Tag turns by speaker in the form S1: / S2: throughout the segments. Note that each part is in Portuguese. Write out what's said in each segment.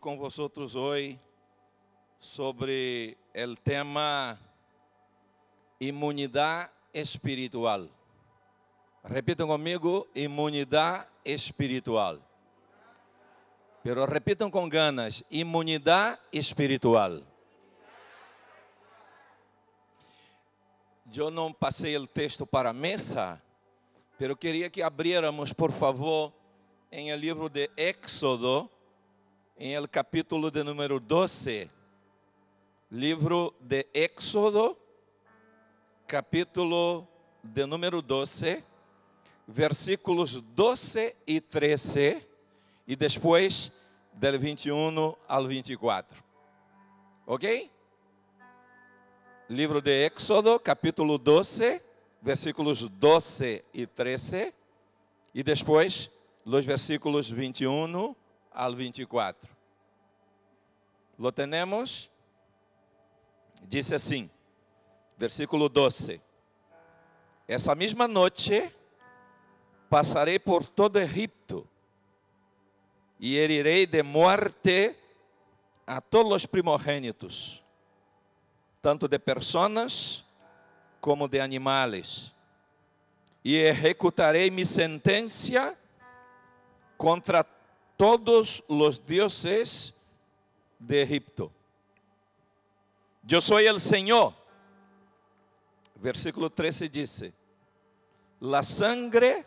S1: com vosotros hoje sobre o tema imunidade espiritual. Repitam comigo, imunidade espiritual. Pero repitam com ganas, imunidade espiritual. Eu não passei o texto para a mesa, pero queria que abriéramos, por favor, em o livro de Éxodo, em el capítulo de número 12. Livro de Éxodo, capítulo de número 12, versículos 12 e 13, e depois del 21 ao 24. Ok? Livro de Éxodo, capítulo 12, versículos 12 e 13, e depois los versículos 21 al 24. Lo tenemos? Dice assim, versículo 12: Essa mesma noite passarei por todo Egipto e herirei de morte a todos os primogênitos, tanto de pessoas como de animais, e executarei minha sentença contra todos os dioses de Egipto. Eu sou o Senhor. Versículo 13 diz: La sangre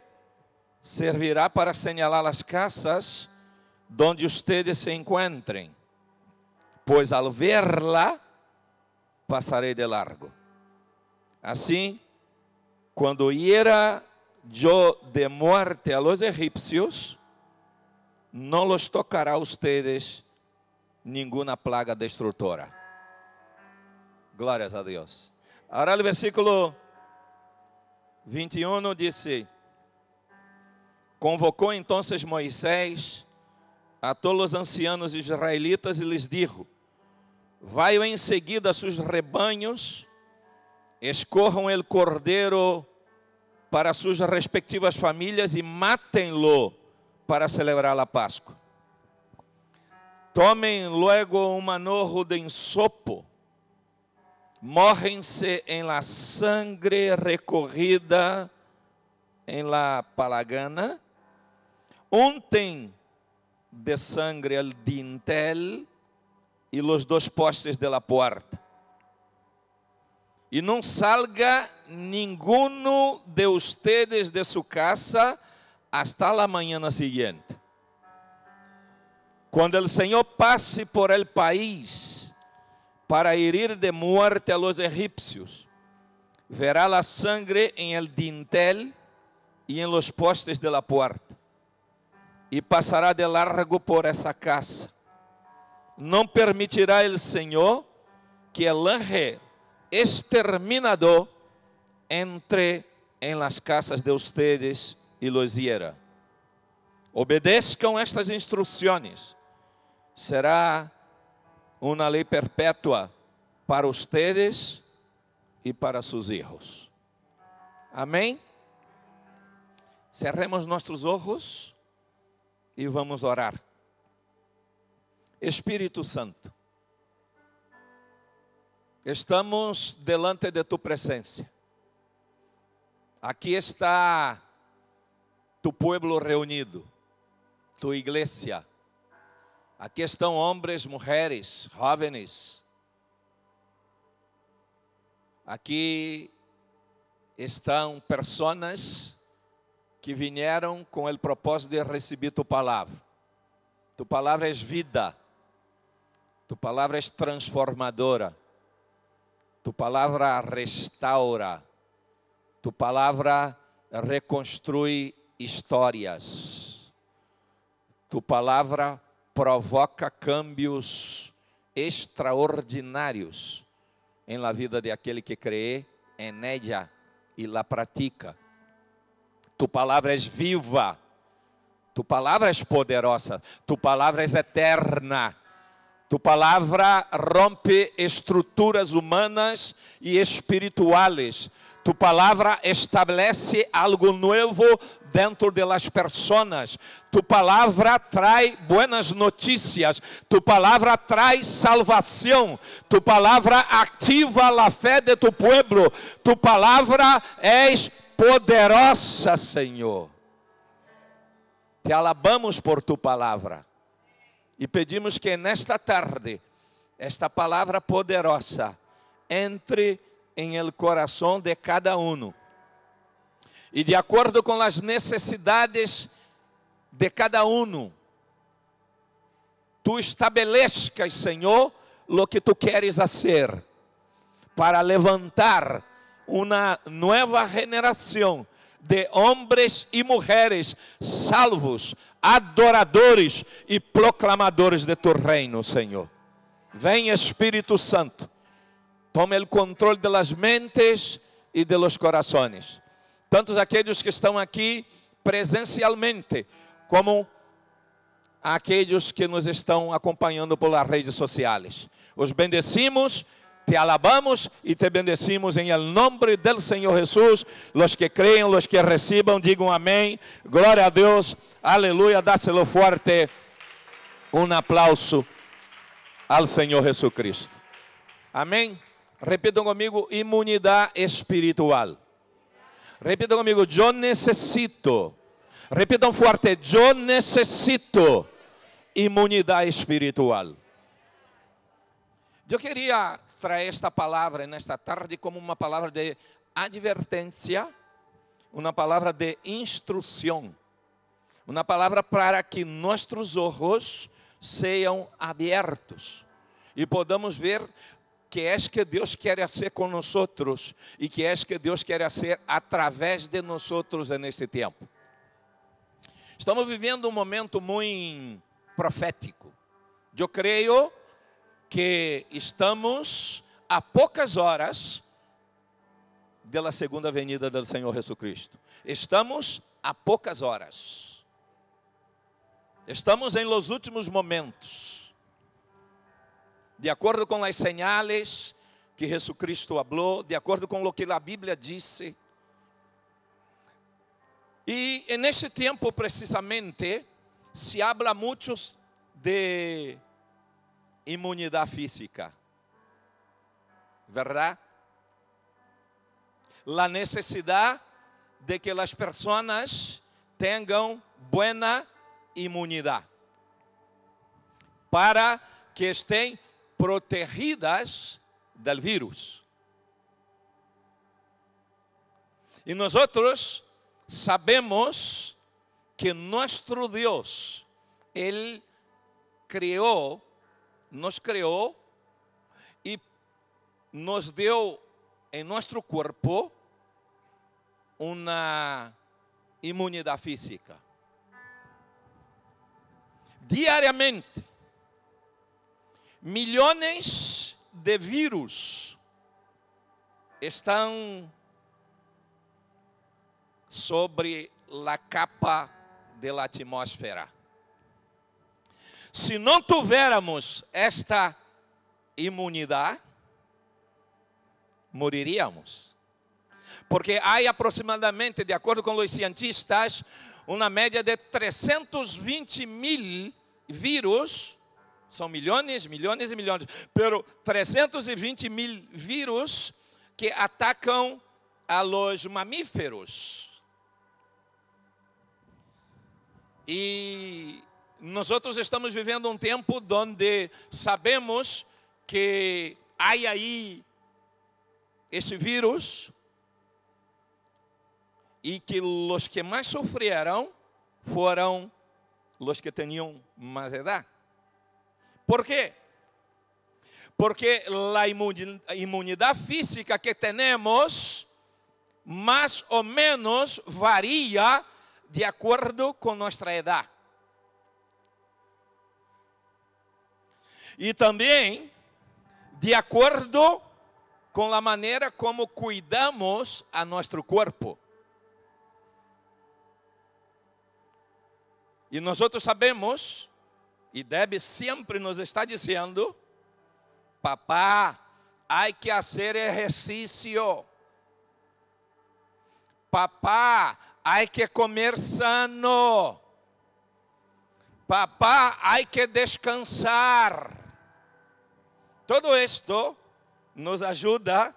S1: servirá para señalar as casas donde ustedes se encontrem, pois al verla passarei de largo. Assim, quando hiera eu de muerte a los egípcios, não los tocará a ustedes nenhuma plaga destrutora. Glórias a Deus. Agora o versículo 21 diz: Convocou então Moisés a todos os ancianos israelitas e lhes dijo: Vai em seguida a seus rebanhos, escorram el cordeiro para suas respectivas famílias e matem-lo para celebrar a Páscoa. Tomem luego um manojo de ensopo, morrem-se em la sangre recorrida em la palagana, untem de sangre el dintel e los dois postes de la puerta. E não salga ninguno de ustedes de su casa hasta la mañana siguiente. Quando o Senhor passe por el país para herir de muerte a los egipcios, verá la sangre en el dintel y en los postes de la puerta, e passará de largo por essa casa. Não permitirá el Senhor que el ángel exterminador entre en las casas de ustedes e los hiera. Obedeçam estas instruções. Será uma lei perpétua para ustedes e para seus hijos. Amém? Cerremos nossos olhos e vamos orar. Espírito Santo, estamos delante de tu presença. Aqui está tu pueblo reunido, tu iglesia. Aqui estão homens, mulheres, jovens. Aqui estão pessoas que vieram com o propósito de receber tu palavra. Tu palavra é vida. Tu palavra é transformadora. Tu palavra restaura. Tu palavra reconstrui histórias. Tu palavra provoca cambios extraordinários em la vida de aquele que crê ella e la pratica. Tu palavra é viva, tu palavra é poderosa, tu palavra é eterna. Tu palavra rompe estruturas humanas e espirituais. Tu palavra estabelece algo novo dentro de las personas. Tu palavra traz buenas notícias. Tu palavra traz salvação. Tu palavra ativa a fé de tu pueblo. Tu palavra és poderosa, Senhor. Te alabamos por tu palavra e pedimos que nesta tarde esta palavra poderosa entre em el coração de cada um e de acordo com as necessidades de cada um, tu estabelezcas, Senhor, lo que tu queres fazer para levantar uma nova geração de homens e mulheres salvos, adoradores e proclamadores de tu reino, Senhor. Vem Espírito Santo, tome o controle das mentes e de los corações. Tantos aqueles que estão aqui presencialmente, como aqueles que nos estão acompanhando pelas redes sociais. Os bendecimos te alabamos y te bendecimos en el nombre del Señor Jesús. Los que creen, los que reciban, digan amén. Gloria a Dios. Aleluya. Dáselo fuerte. Un aplauso al Señor Jesucristo. Amém? Repitam comigo: imunidade espiritual. Repitam comigo: eu necessito. Repitam forte: eu necessito imunidade espiritual. Eu queria traer esta palavra nesta tarde como uma palavra de advertência, uma palavra de instrução, uma palavra para que nossos olhos sejam abertos e podamos ver que é que Deus quer fazer com nós e que é que Deus quer fazer através de nós nesse tempo. Estamos vivendo um momento muito profético. Eu creio que estamos a poucas horas da segunda venida do Senhor Jesus Cristo. Estamos a poucas horas. Estamos em los últimos momentos. De acordo com as señales que Jesus Cristo falou, de acordo com o que a Bíblia disse. E nesse tempo precisamente se habla muito de imunidade física. ¿Verdad? La necesidad de que las personas tengan buena inmunidad para que estén protegidas del virus. Y nosotros sabemos que nuestro Dios, Él creó nos criou e nos deu em nosso corpo uma imunidade física. Diariamente, milhões de vírus estão sobre a capa da atmosfera. Se não tivéssemos esta imunidade, moriríamos. Porque há aproximadamente, de acordo com os cientistas, uma média de 320 mil vírus, são milhões, milhões e milhões, pero 320 mil vírus que atacam a los mamíferos. E nós outros estamos vivendo um tempo onde sabemos que há aí esse vírus e que os que mais sofreram foram os que tinham mais idade. Por quê? Porque a imunidade física que temos mais ou menos varia de acordo com nossa idade. E também de acordo com a maneira como cuidamos a nosso corpo. E nós sabemos, e deve sempre nos estar dizendo, papá, há que fazer exercício. Papá, hay que comer sano. Papá, hay que descansar. Todo esto nos ajuda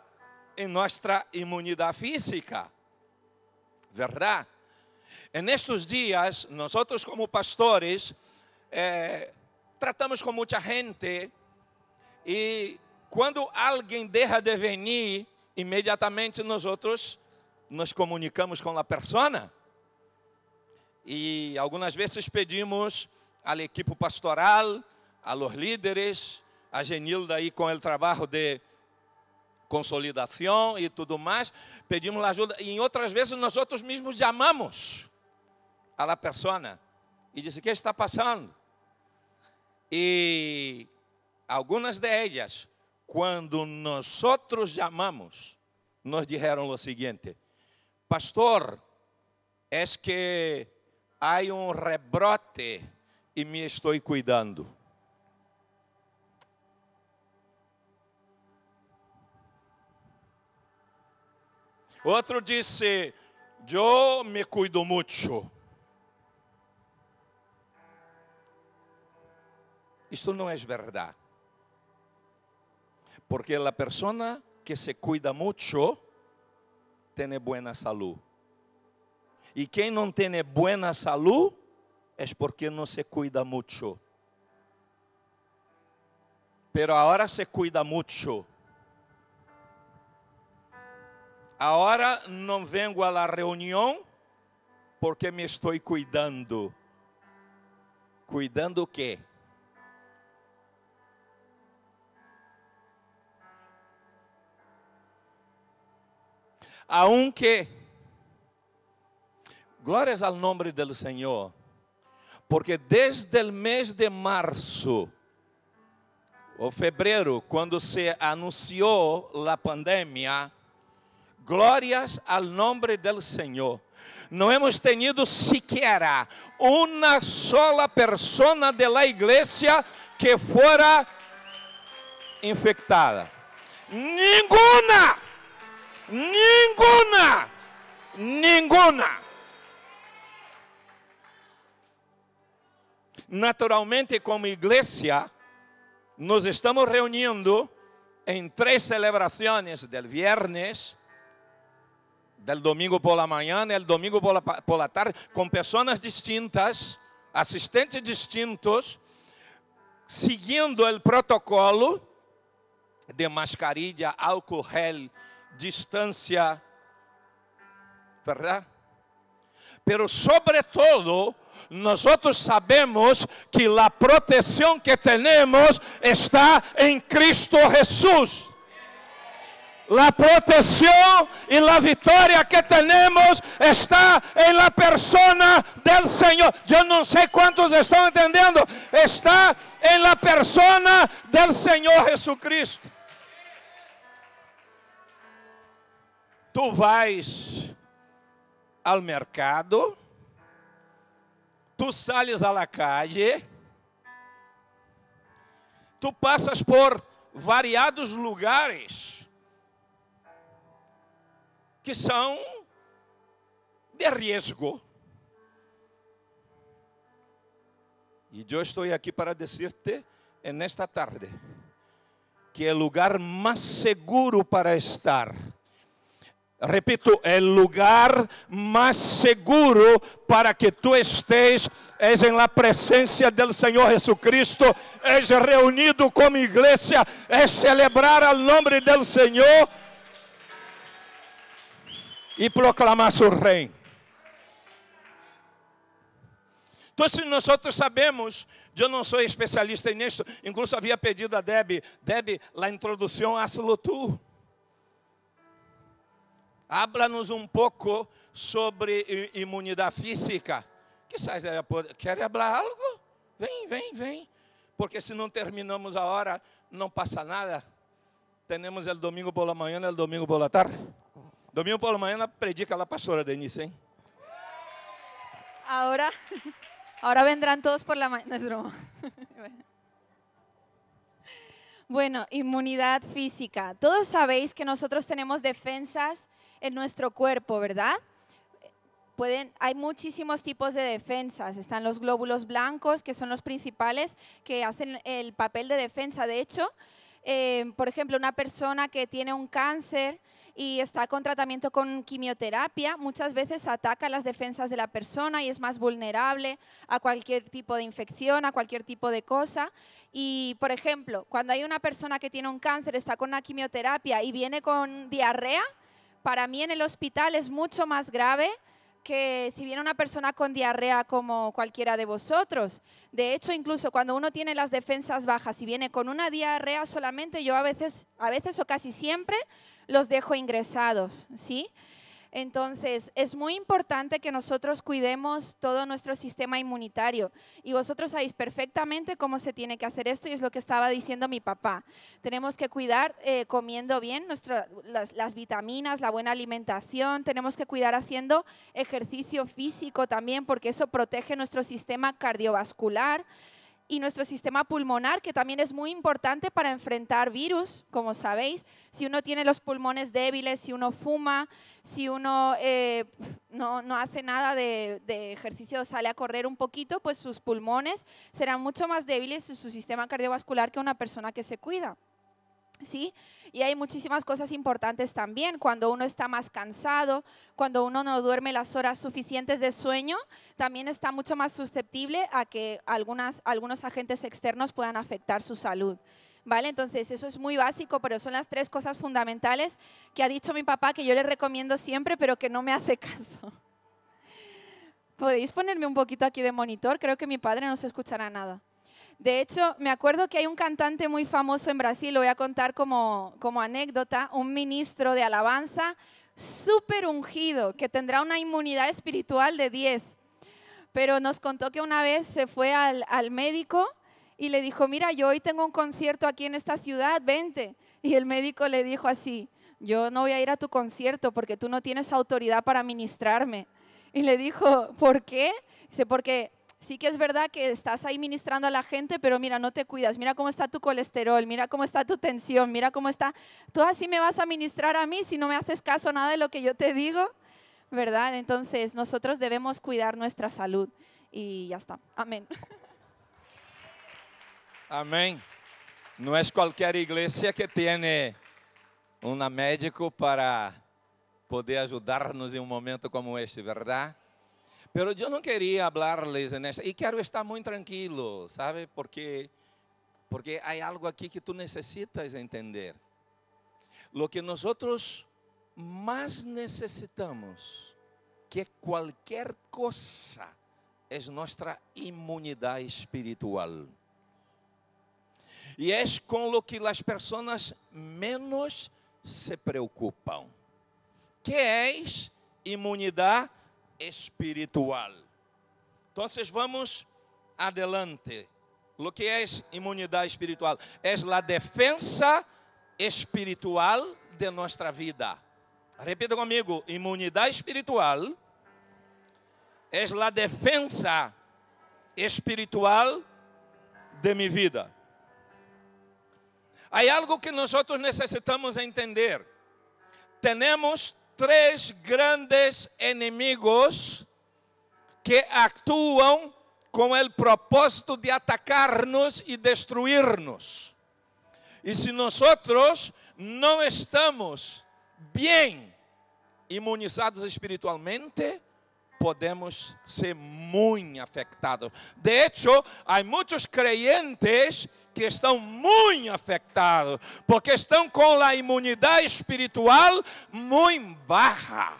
S1: em nossa imunidade física, verdade? En estos dias, nós como pastores, eh, tratamos com muita gente e quando alguém deixa de venir, imediatamente nós nos comunicamos com a persona. E algumas vezes pedimos à equipe pastoral, a los líderes, a Genilda aí com o trabalho de consolidação e tudo mais, pedimos ajuda e em outras vezes nós outros mesmos chamamos a la persona e disse: "Que está passando?" E algumas de elas, quando nós outros chamamos, nos disseram o seguinte: "Pastor, é que há um rebrote e me estou cuidando." Outro disse: Eu me cuido muito. Isto não é verdade. Porque a pessoa que se cuida muito tem boa saúde. E quem não tem boa saúde é porque não se cuida muito. Pero agora se cuida muito. Agora não vengo a reunião porque me estou cuidando. Cuidando o quê? Aunque, glórias ao nome do Senhor, porque desde o mês de março ou fevereiro, quando se anunciou a pandemia, Glórias ao nome do Senhor. Não hemos tenido sequer uma sola pessoa de la igreja que fora infectada. Ninguna, ninguna, ninguna. Naturalmente, como igreja, nos estamos reunindo em três celebrações del viernes, del domingo por la manhã, el domingo por la, por la tarde, com pessoas distintas, assistentes distintos, seguindo o protocolo de mascarilla, álcool gel, distância, verdade? Pero sobretudo, nós sabemos que a proteção que temos está em Cristo Jesus. La protección y la victoria que tenemos está en la persona del Señor. Yo no sé cuántos están entendiendo. Está en la persona del Señor Jesucristo. Tu vais al mercado, tu sales la calle, tu passas por variados lugares que são de risco. E eu estou aqui para dizer-te nesta tarde que é o lugar mais seguro para estar. Repito, é lugar mais seguro para que tu estés és em la presença do Senhor Jesucristo, és reunido como igreja, é celebrar o nome do Senhor e proclamar seu reino. Então, se nós sabemos, eu não sou especialista nisso, incluso havia pedido a Deb, Deb, a introdução, hazlo tu. Habla-nos um pouco sobre imunidade física. Quizás ela pode, quer falar algo? Vem, vem, vem. Porque se não terminamos a hora, não passa nada. Temos o domingo por la manhã e o domingo por la tarde. Domingo por la mañana predica la pastora Denise, ¿eh?
S2: Ahora, ahora vendrán todos por la. No es broma. Bueno, inmunidad física. Todos sabéis que nosotros tenemos defensas nuestro cuerpo, ¿verdad? pueden, hay muchísimos tipos de defensas. Están los glóbulos blancos, que son los principales, que hacen el papel de defensa. De hecho, eh, por ejemplo, una persona que tiene un cáncer y está con tratamiento con quimioterapia, muchas veces ataca las defensas de la persona y es más vulnerable a cualquier tipo de infección, a cualquier tipo de cosa. Y, por ejemplo, cuando hay una persona que tiene un cáncer, está con una quimioterapia y viene con diarrea, para mí en el hospital es mucho más grave que si viene una persona con diarrea como cualquiera de vosotros. De hecho, incluso cuando uno tiene las defensas bajas y viene con una diarrea solamente, yo a veces, a veces o casi siempre los dejo ingresados, ¿sí? Entonces, es muy importante que nosotros cuidemos todo nuestro sistema inmunitario. Y vosotros sabéis perfectamente cómo se tiene que hacer esto y es lo que estaba diciendo mi papá. Tenemos que cuidar eh, comiendo bien las, las vitaminas, la buena alimentación. Tenemos que cuidar haciendo ejercicio físico también porque eso protege nuestro sistema cardiovascular y nuestro sistema pulmonar, que también es muy importante para enfrentar virus, como sabéis. Si uno tiene los pulmones débiles, si uno fuma, si uno eh, no, no, hace nada de, de, ejercicio, sale a correr un poquito, pues sus pulmones serán mucho más débiles y su sistema cardiovascular que una persona que se cuida. ¿Sí? Y hay muchísimas cosas importantes también. Cuando uno está más cansado, cuando uno no duerme las horas suficientes de sueño, también está mucho más susceptible a que algunas, algunos agentes externos puedan afectar su salud. ¿Vale? Entonces, eso es muy básico, pero son las tres cosas fundamentales que ha dicho mi papá que yo le recomiendo siempre, pero que no me hace caso. ¿Podéis ponerme un poquito aquí de monitor? Creo que mi padre no se escuchará nada. De hecho, me acuerdo que hay un cantante muy famoso en Brasil, lo voy a contar como, como anécdota, un ministro de alabanza súper ungido, que tendrá una inmunidad espiritual de 10. Pero nos contó que una vez se fue al, al médico y le dijo, mira, yo hoy tengo un concierto aquí en esta ciudad, vente. Y el médico le dijo así, yo no voy a ir a tu concierto porque tú no tienes autoridad para ministrarme. Y le dijo, ¿por qué? Dice, porque sí que es verdad que estás ahí ministrando a la gente, pero mira, no te cuidas, mira cómo está tu colesterol, mira cómo está tu tensión, mira cómo está... Tú así me vas a ministrar a mí si no me haces caso nada de lo que yo te digo, ¿verdad? Entonces nosotros debemos cuidar nuestra salud y ya está. Amén.
S1: Amén. No es cualquier iglesia que tiene una médico para poder ayudarnos en un momento como este, ¿verdad? Pero eu não queria hablarles nessa e quero estar muito tranquilo, sabe? Porque porque há algo aqui que tu necessitas entender. Lo que nós mais necessitamos que qualquer coisa é nossa imunidade espiritual. E é com lo que as pessoas menos se preocupam. Que é imunidade espiritual. Entonces vamos adelante. Lo que es inmunidad espiritual es la defensa espiritual de nuestra vida. Repita comigo: inmunidade espiritual é a defensa espiritual de minha vida. Há algo que nós necessitamos entender. Temos três grandes inimigos que atuam com o propósito de atacar-nos e destruir-nos. E se nós não estamos bem imunizados espiritualmente, podemos ser muito afetados. De hecho, há muitos creyentes que estão muito afetados, porque estão com a imunidade espiritual muito baixa.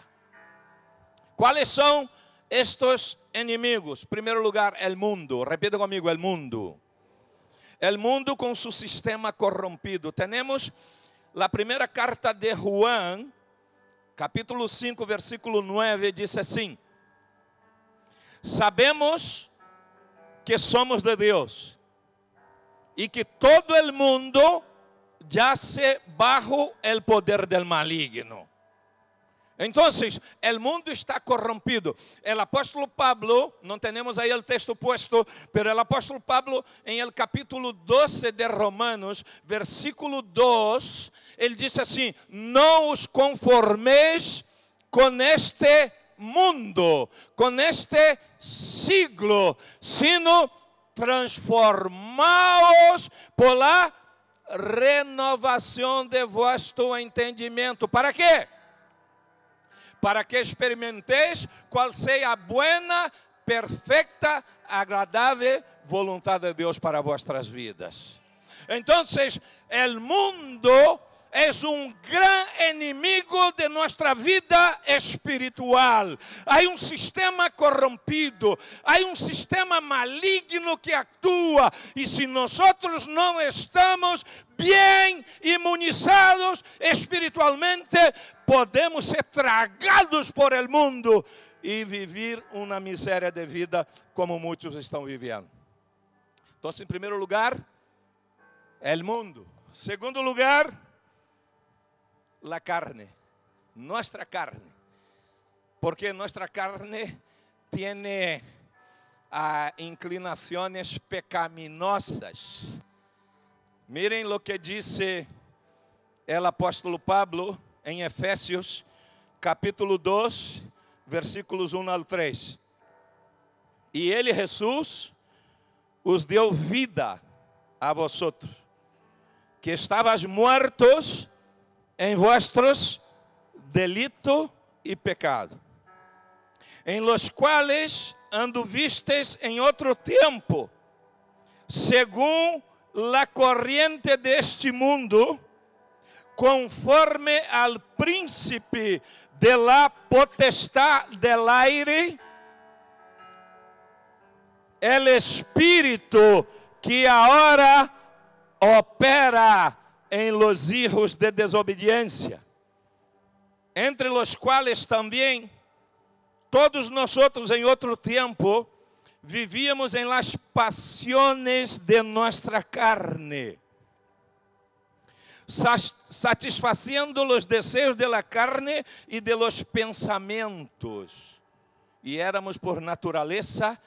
S1: Quais são estes inimigos? Em primeiro lugar, o mundo. Repita comigo: o mundo. O mundo com seu sistema corrompido. Temos a primeira carta de Juan, capítulo 5, versículo 9, diz assim: Sabemos que somos de Deus e que todo el mundo yace bajo el poder del maligno. Entonces, el mundo está corrompido. El apóstolo Pablo, no tenemos ahí el texto puesto, pero el apóstolo Pablo en el capítulo 12 de Romanos, versículo 2, él dice así, no os conforméis con este mundo, com este siglo, sino transformados por renovação de vosso entendimento. ¿Para quê? Para que experimenteis qual seja a buena, perfecta, agradável vontade de Deus para vossas vidas. Então, o mundo es un gran enemigo de nuestra vida espiritual. Hay un sistema corrompido, hay un sistema maligno que actúa y si nosotros no estamos bien inmunizados espiritualmente, podemos ser tragados por el mundo e vivir uma miséria de vida como muitos estão vivendo. Então, em primeiro lugar, é o mundo. Segundo lugar, la carne, nuestra carne, porque nuestra carne tiene uh, inclinaciones pecaminosas. Miren lo que dice el apóstolo Pablo em Efésios, capítulo 2, versículos 1 al 3. E ele, Jesus, os deu vida a vosotros, que estavas muertos em vuestros delito e pecado, em los quais anduvistes em outro tempo, según la corriente deste mundo, conforme al príncipe de la potestad del aire, el espírito que agora opera em los hijos de desobediência, entre los quais também todos nós outros em outro tempo vivíamos em las pasiones de nossa carne, satisfazendo os desejos de la carne e de los pensamentos, e éramos por natureza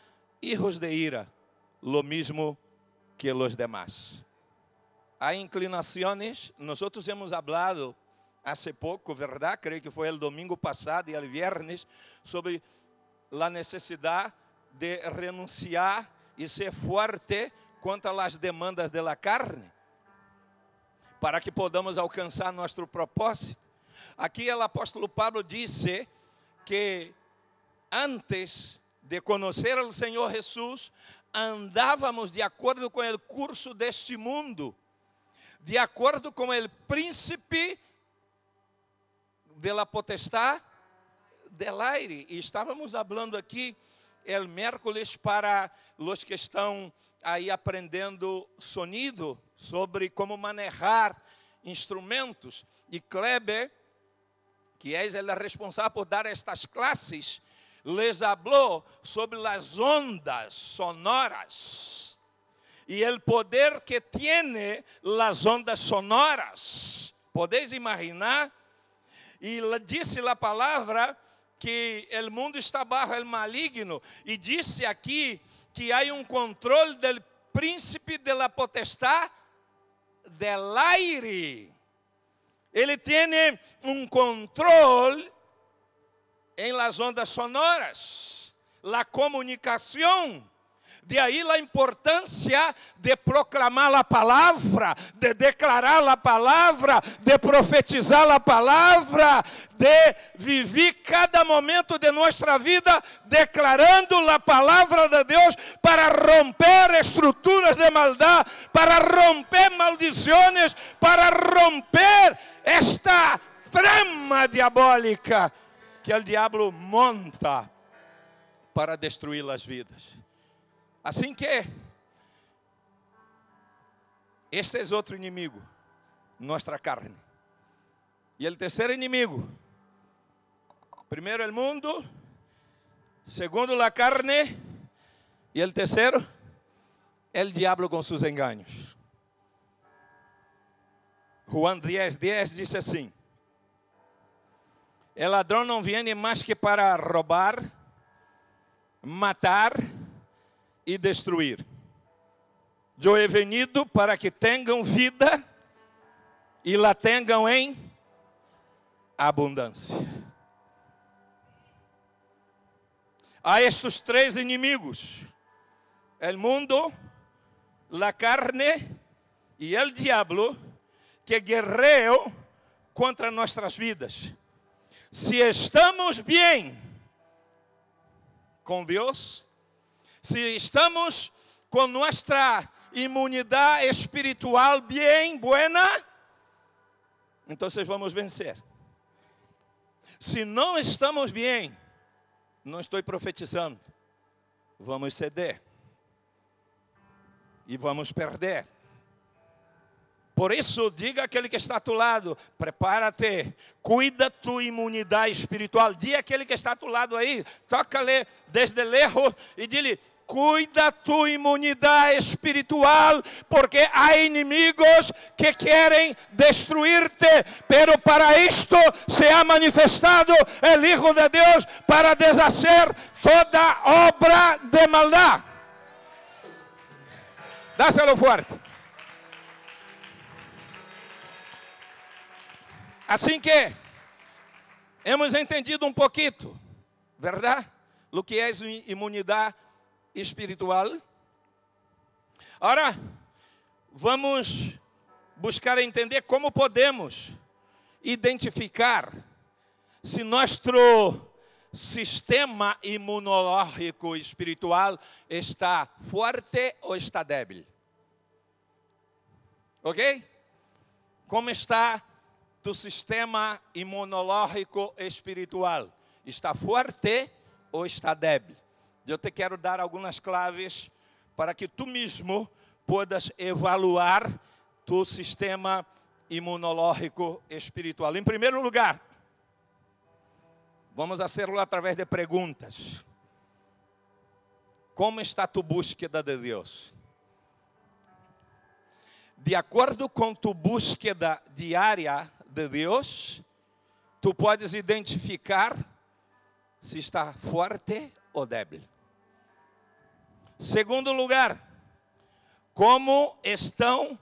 S1: hijos de ira, lo mismo que los demás há inclinações. Nós hemos hablado hace pouco, verdade? Creio que foi o domingo passado e o viernes sobre a necessidade de renunciar e ser forte contra as demandas da de carne, para que podamos alcançar nosso propósito. Aqui o apóstolo Pablo disse que antes de conhecer o Senhor Jesus, andávamos de acordo com o curso deste mundo de acordo com o príncipe de la potestad del aire. E estávamos falando aqui el miércoles para os que estão aí aprendendo sonido sobre como manejar instrumentos. E Kleber, que é o responsável por dar estas classes, les habló sobre as ondas sonoras e o poder que tiene las ondas sonoras. Podeis imaginar? E disse a palavra que o mundo está bajo el maligno e disse aqui que há um controle del príncipe de la potestad del aire. Ele tem um controle em las ondas sonoras, la comunicação aí a importância de proclamar a palavra, de declarar a palavra, de profetizar a palavra, de viver cada momento de nossa vida declarando a palavra de Deus para romper estruturas de maldade, para romper maldições, para romper esta trama diabólica que o diabo monta para destruir as vidas. Assim que este é outro inimigo, nossa carne. E o terceiro inimigo, primeiro o mundo, segundo a carne, e o terceiro, o diabo com seus enganos. Juan 10, 10 diz assim: O ladrão não vem mais que para roubar, matar e destruir. Eu he venido para que tenham vida e la tenham em abundância. a estes três inimigos: el mundo, la carne e el diablo, que guerreiam contra nossas vidas. Se estamos bem com Deus, se estamos com nossa imunidade espiritual bem buena, então vamos vencer. Se não estamos bem, não estou profetizando, vamos ceder e vamos perder. Por isso, diga aquele que está a tu lado: prepara-te, cuida tua imunidade espiritual. Diga aquele que está a tu lado aí, toca-lhe desde lejos e diga cuida tu imunidade espiritual, porque há inimigos que querem destruir-te, pero para isto se ha manifestado o Hijo de Deus para deshacer toda obra de maldade. Dáselo forte. Assim que hemos entendido um pouquinho, verdade? O que é imunidade espiritual. Agora, vamos buscar entender como podemos identificar se nosso sistema imunológico espiritual está forte ou está débil. Ok? Como está tu sistema imunológico espiritual? Está forte ou está débil? Eu te quero dar algumas claves para que tu mesmo podas evaluar tu sistema imunológico espiritual. Em primeiro lugar, vamos hacerlo através de perguntas. Como está tu búsqueda de Deus? De acordo com tu búsqueda diária de Deus, tu podes identificar se está forte ou débil. Segundo lugar, como estão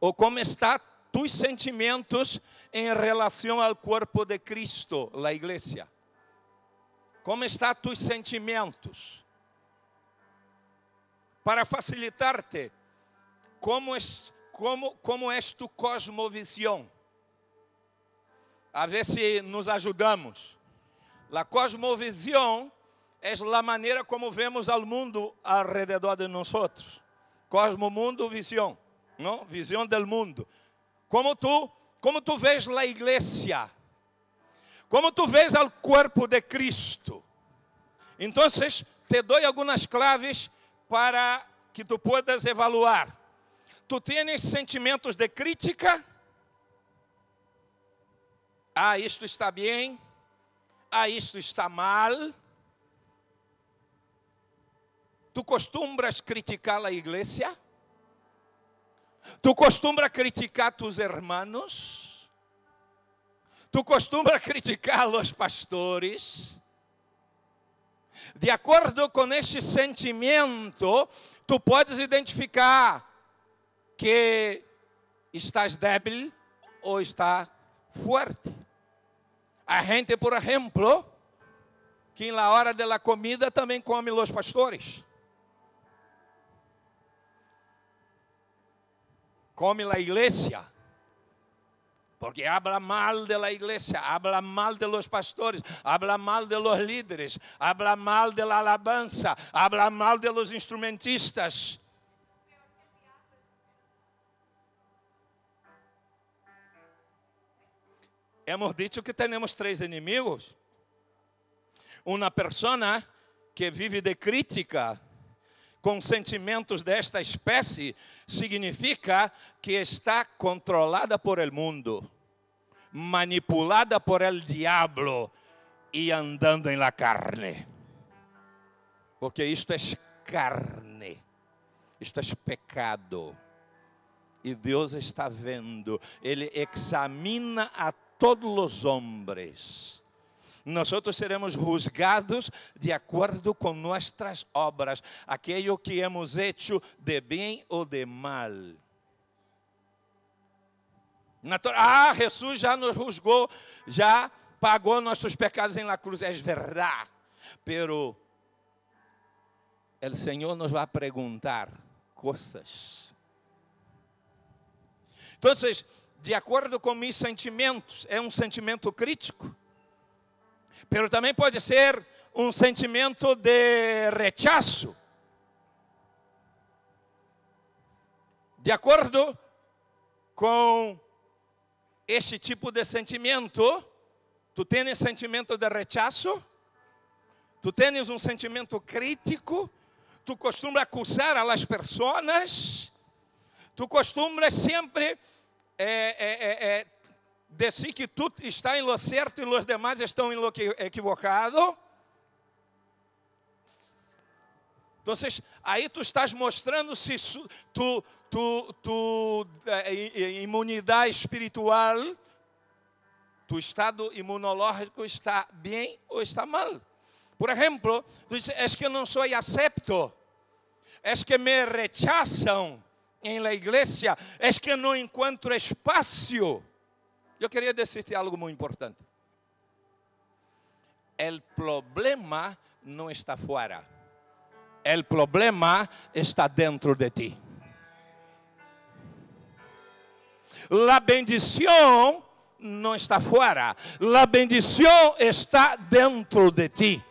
S1: ou como está tus sentimentos em relação ao corpo de Cristo, a igreja? Como está tus sentimentos? Para facilitar-te, como, es, como, como é tu cosmovisão? A ver se nos ajudamos. A cosmovisão é a maneira como vemos ao mundo alrededor de nós. Cosmo, mundo, visão, não? Visão do mundo. Como tu, como tu vês a igreja? Como tu vês o corpo de Cristo? Então, te dou algumas claves para que tu puedas evaluar. Tu tens sentimentos de crítica? Ah, isto está bem. Ah, isto está mal Tu costumbras criticar a igreja? Tu costumbras criticar tus hermanos? Tu costumbras criticar os pastores? De acordo com este sentimento, tu podes identificar que estás débil ou está forte. A gente, por exemplo, que na hora da comida também come os pastores. come la iglesia. Porque habla mal de la iglesia, habla mal de los pastores, habla mal de los líderes, habla mal de la alabanza, habla mal de los instrumentistas. Hemos dicho que temos três inimigos. Uma persona que vive de crítica, com sentimentos desta espécie significa que está controlada por el mundo, manipulada por el diablo e andando em la carne. Porque isto é carne, isto é pecado. E Deus está vendo, Ele examina a todos os homens nós seremos juzgados de acordo com nossas obras, aquilo que hemos hecho de bem ou de mal. Ah, Jesus já nos juzgou, já pagou nossos pecados em la cruz, é verdade. Pero o Senhor nos vai perguntar coisas. Então, de acordo com meus sentimentos, é um sentimento crítico, mas também pode ser um sentimento de rechaço. De acordo com este tipo de sentimento, tu tens sentimento de rechaço, tu tens um sentimento crítico, tu costumas acusar a las pessoas, tu costumas sempre é, é, é, dizer que tu está em lo certo e os demais estão em lo equivocado. Então, aí tu estás mostrando se tu, tu, tu imunidade espiritual, tu estado imunológico está bem ou está mal. Por exemplo, tu dices, es que não sou acepto, es que me rechazam em la igreja, es que não encontro espaço. Eu queria dizer algo muito importante. O problema não está fora. O problema está dentro de ti. La bendição não está fora. La bendição está dentro de ti.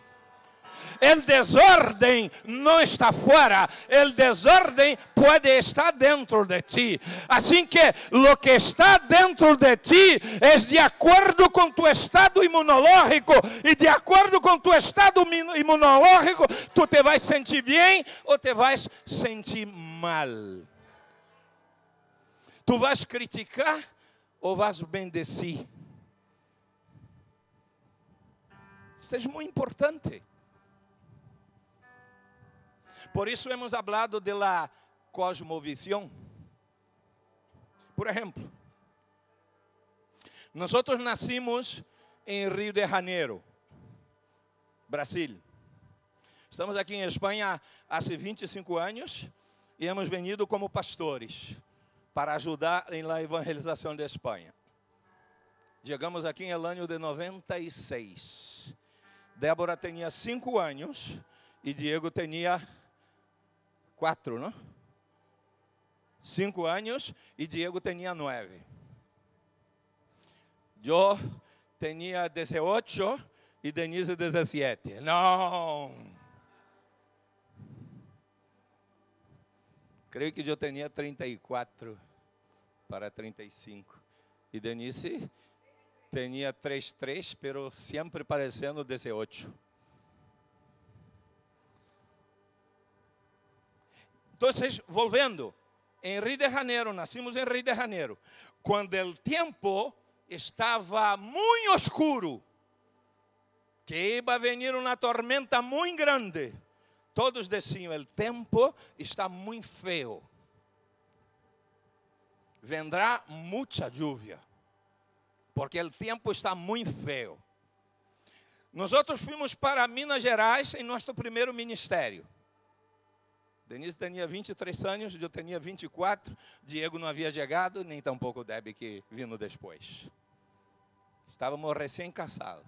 S1: El desorden não está fora, el desorden pode estar dentro de ti. Assim que lo que está dentro de ti é de acordo com tu estado imunológico e de acordo com tu estado imunológico, tu te vais sentir bem ou te vais sentir mal. Tu vais criticar ou vais bendecir? Isso é muito importante. Por isso hemos hablado de la cosmovisión. Por ejemplo, nosotros nacimos en Rio de Janeiro, Brasil. Estamos aqui em Espanha há 25 anos e hemos venido como pastores para ajudar em la evangelização de Espanha. Chegamos aqui em ano de 96. Débora tinha 5 anos e Diego tinha quatro, não? Cinco anos e Diego tinha nove. Eu tinha 18 e Denise 17. Não! Creio que eu tinha 34 para 35. E Denise tinha 33, pero sempre parecendo 18. Então, volvendo, em Rio de Janeiro, nascimos em Rio de Janeiro, quando o tempo estava muito escuro, que ia venir uma tormenta muito grande, todos diziam: o tempo está muito feio, vendrá muita lluvia, porque o tempo está muito feio. Nós fomos para Minas Gerais em nosso primeiro ministério. Denise tinha 23 anos, eu tinha 24. Diego não havia chegado, nem tampouco Debbie que vindo depois. Estávamos recém-casados.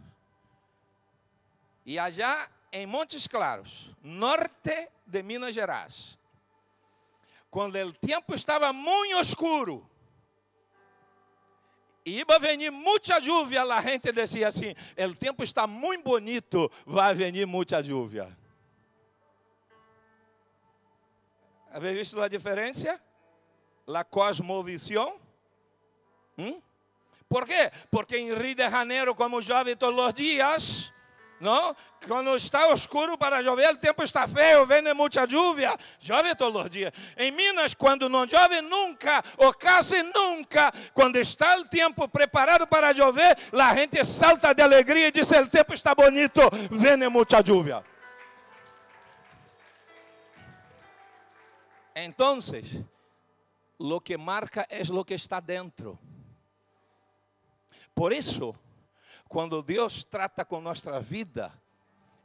S1: E allá em Montes Claros, norte de Minas Gerais, quando o tempo estava muito escuro, e iba venir muita lluvia, a gente dizia assim: o tempo está muito bonito, vai venir muita lluvia. Habéis visto a diferença? La cosmovisión. ¿Mm? ¿Por quê? Porque em Rio de Janeiro, como chove todos os dias, não? Quando está escuro para chover, o tempo está feio, vem muita lluvia, chove todos os dias. Em Minas, quando não chove nunca, ou quase nunca, quando está o tempo preparado para chover, a gente salta de alegria e diz: o tempo está bonito, vem muita lluvia. Entonces, lo que marca es lo que está dentro. Por isso, quando Deus trata com nossa vida,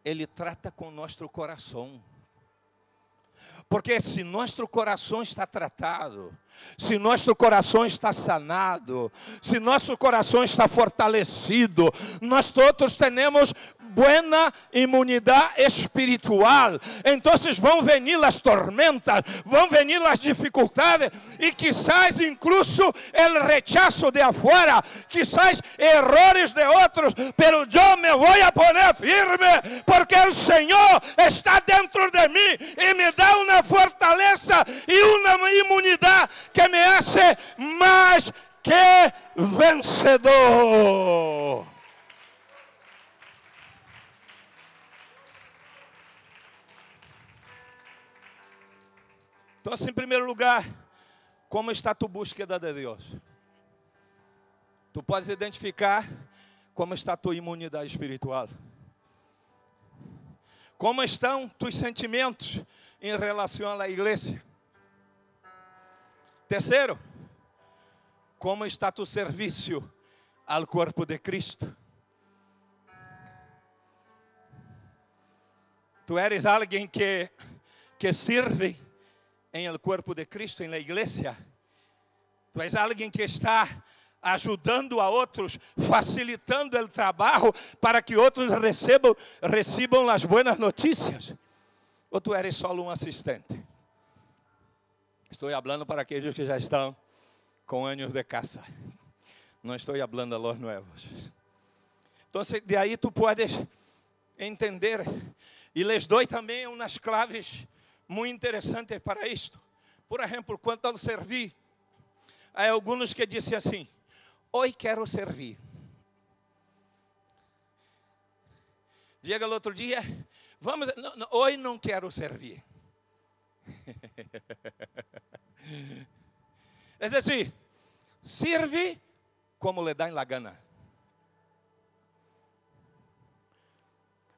S1: Ele trata com nosso coração. Porque se nosso coração está tratado, se nosso coração está sanado, se nosso coração está fortalecido, nós todos temos buena inmunidad espiritual. Entonces vão venir as tormentas, vão venir as dificuldades e quizás incluso el rechazo de afuera, quizás errores de outros, pero yo me voy a poner firme porque el Señor está dentro de mí y me da una fortaleza y una inmunidad que me hace más que vencedor. Então, assim, em primeiro lugar, como está a tua búsqueda de Deus? Tu podes identificar como está tua imunidade espiritual. Como estão tus sentimentos em relação à igreja? Terceiro, como está tu serviço ao corpo de Cristo? Tu eres alguém que, que serve em el corpo de Cristo, em la igreja. Tu és alguém que está ajudando a outros, facilitando o trabalho para que outros recebam, recebam as boas notícias. Ou tu eres só um assistente? Estou falando para aqueles que já estão com anos de casa. Não estou falando a los novos. Então, de aí tu podes entender. E les dou também umas claves muito interessantes para isto. Por exemplo, quanto ao servir, há alguns que dizem assim: Hoje quero servir. Chega no outro dia, vamos, não, não, hoje não quero servir. É decir, sirve como le dá em la gana.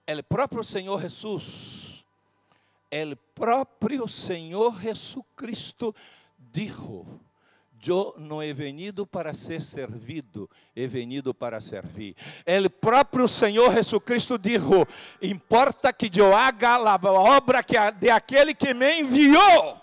S1: El próprio Senhor Jesus, el Senhor Jesucristo dijo, eu não he venido para ser servido, he venido para servir. El próprio Senhor Jesucristo dijo, importa que eu haga a obra de aquele que me enviou.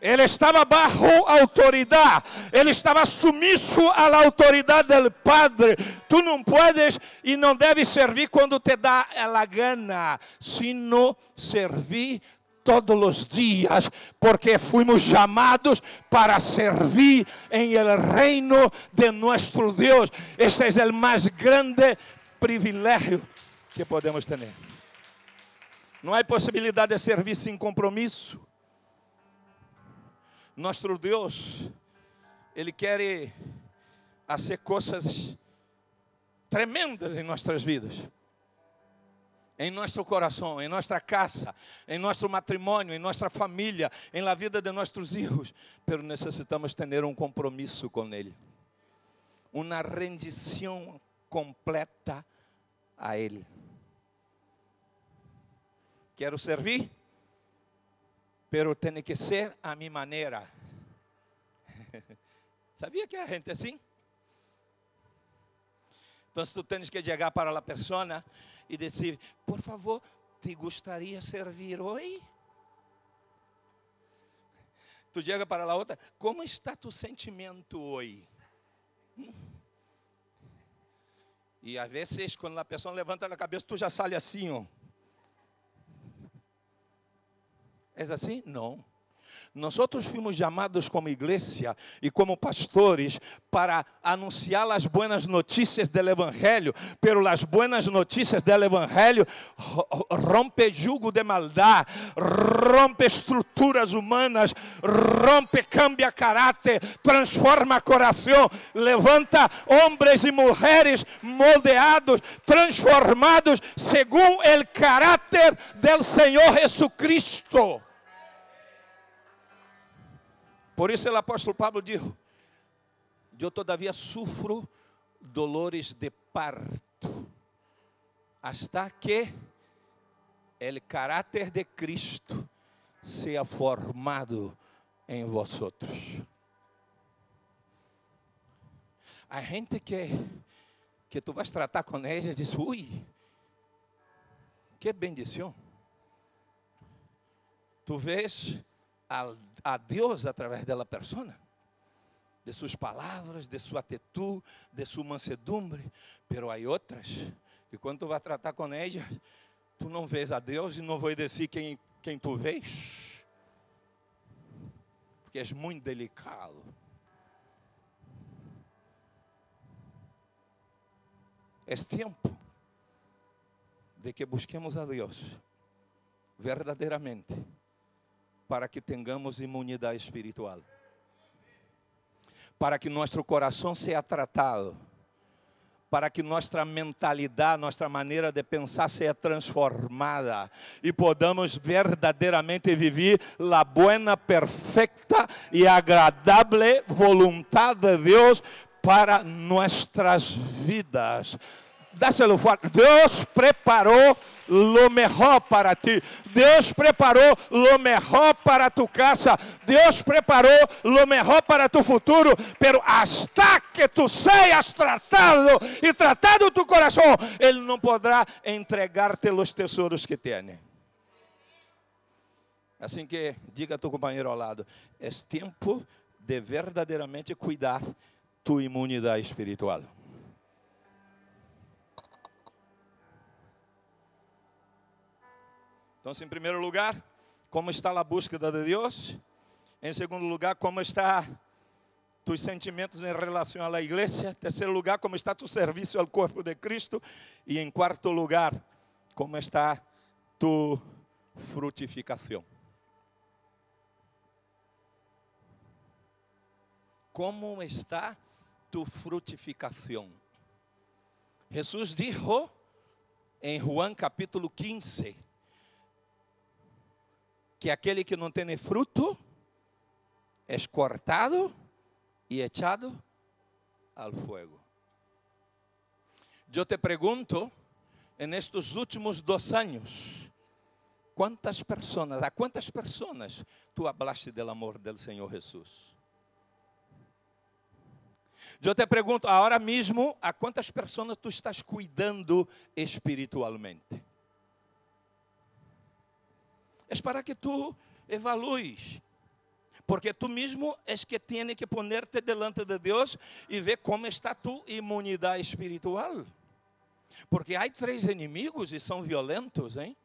S1: Ele estava bajo autoridade, ele estava sumisso à autoridade do Padre. Tu não puedes e não deves servir quando te dá a gana, sino servir todos os dias, porque fomos chamados para servir em el reino de nosso Deus. Este é o mais grande privilégio que podemos ter. Não há possibilidade de servir sem compromisso. Nosso Deus, Ele quer fazer coisas tremendas em nossas vidas. Em nosso coração, em nossa casa, em nosso matrimônio, em nossa família, em la vida de nossos filhos, pero necessitamos ter um compromisso com Ele, uma rendição completa a Ele. Quero servir, pero tem que ser a minha maneira. Sabia que a gente é assim? Então, tu tens que chegar para a pessoa e dizer: Por favor, te gostaria servir hoje? Tu chega para a outra: Como está tu sentimento hoje? E às vezes, quando a pessoa levanta a cabeça, tu já sai assim, ó. É assim? Não. Nós fomos chamados como igreja e como pastores para anunciar as boas notícias do Evangelho, pero as boas notícias do Evangelho rompe jugo de maldade, rompe estruturas humanas, rompe, cambia caráter, transforma coração, levanta homens e mulheres moldeados, transformados segundo o caráter do Senhor Jesucristo. Por isso o apóstolo Pablo diz: Eu todavia sufro dolores de parto, hasta que o caráter de Cristo seja formado em vosotros. A gente que, que tu vais tratar com ela diz: Ui, que bendição. Tu vês a, a Deus através da persona, de suas palavras, de sua atitude, de sua mansedumbre, pero há outras E quando tu vai tratar com ela, tu não vês a Deus e não vai dizer quem, quem tu vês. Porque és muito delicado. É tempo de que busquemos a Deus verdadeiramente para que tenhamos imunidade espiritual. Para que nosso coração seja tratado para que nossa mentalidade, nossa maneira de pensar seja transformada e podamos verdadeiramente viver a boa, perfeita e agradável vontade de Deus para nossas vidas. Dáselo fuerte. Deus preparou lo mejor para ti. Deus preparou lo mejor para tu casa. Deus preparou lo mejor para tu futuro. Pero hasta que tu seas tratado e tratado tu coração, Ele não poderá entregar-te os tesouros que tem. Assim que diga a tu companheiro ao lado: é tempo de verdadeiramente cuidar tu imunidade espiritual. Então, em primeiro lugar, como está a búsqueda de Deus? Em segundo lugar, como está tus sentimentos em relação à igreja? Terceiro lugar, como está tu serviço ao corpo de Cristo? E em quarto lugar, como está tu frutificação? Como está tu frutificação? Jesus disse em Juan capítulo 15, que aquele que não tem fruto é cortado e echado ao fogo. Eu te pergunto, en estes últimos dois anos, quantas pessoas, a quantas pessoas tu hablaste del amor del Senhor Jesus? Eu te pergunto, agora mesmo, a quantas pessoas tu estás cuidando espiritualmente? É para que tu evalues. Porque tu mesmo és que tem que poner-te delante de Deus e ver como está tu imunidade espiritual. Porque há três inimigos e são violentos, hein?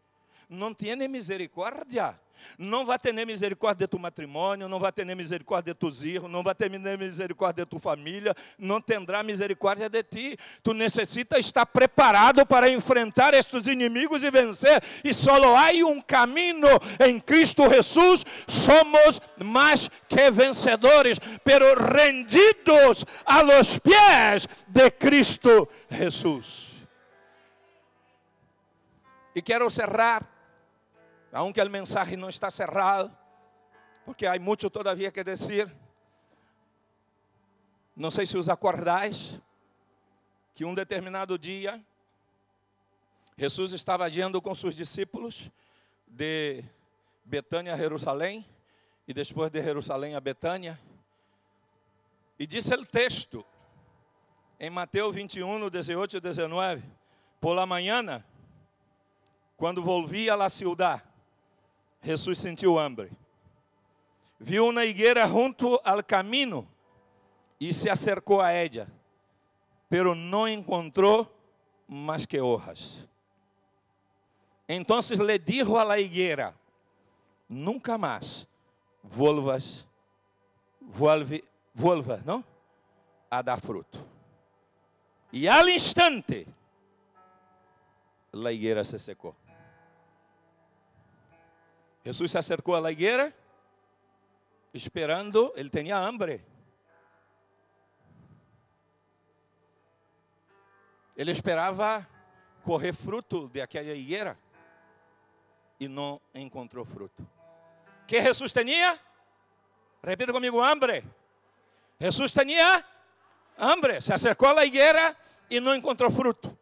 S1: Não tem misericórdia não vai ter misericórdia de tu matrimônio, não vai ter misericórdia de tus filhos, não vai ter misericórdia de tua família, não terá misericórdia de ti. Tu necessita estar preparado para enfrentar estes inimigos e vencer. E só há um caminho em Cristo Jesus. Somos mais que vencedores, pero rendidos a los pies de Cristo Jesus. E quero cerrar aunque el mensaje no está cerrado, porque hay mucho todavía que decir. Não sei se os acordais que um determinado dia Jesus estava agindo com seus discípulos de Betânia a Jerusalém e depois de Jerusalém a Betânia. E disse o texto em Mateus 21, 18 e 19: Por la manhã, quando volvia la ciudad, Jesus sentiu hambre. Viu uma higuera junto ao caminho e se acercou a ella, pero não encontrou mais que hojas. Então le dijo a la higuera: Nunca mais volvas, vuelvas, não? A dar fruto. E al instante, la higuera se secou. Jesus se acercou à higuera, esperando, ele tinha hambre. Ele esperava correr fruto de aquela higuera e não encontrou fruto. Que Jesus tinha? Repita comigo, hambre. Jesus tinha hambre. Se acercou à higuera e não encontrou fruto.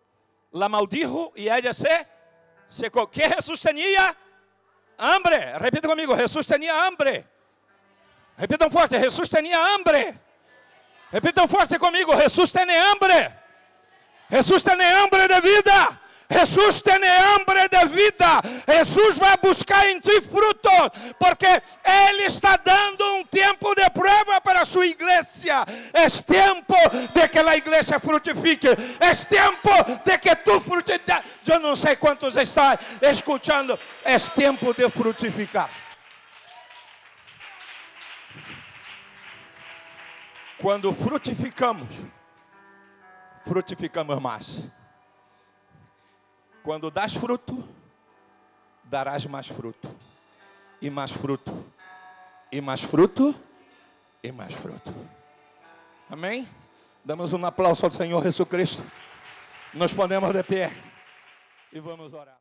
S1: La maldijo e ella se secou. Que Jesus tinha? Hambre. Repita comigo, Jesus tinha hambre. Repitam forte, Jesus tinha hambre. Repitam forte comigo, Jesus tem hambre. Jesus tem hambre de vida. Jesús tiene hambre de vida. Jesús va a buscar en ti frutos, porque Él está dando un tiempo de prueba para su iglesia. Es tiempo de que la iglesia frutifique. Es tiempo de que tú frutifiques. Yo no sé cuántos están escuchando. Es tiempo de frutificar. Quando frutificamos, frutificamos mais. Quando das fruto, darás mais fruto, e mais fruto, e mais fruto, e mais fruto. Amém? Damos um aplauso ao Senhor Jesus Cristo. Nós podemos de pé e vamos orar.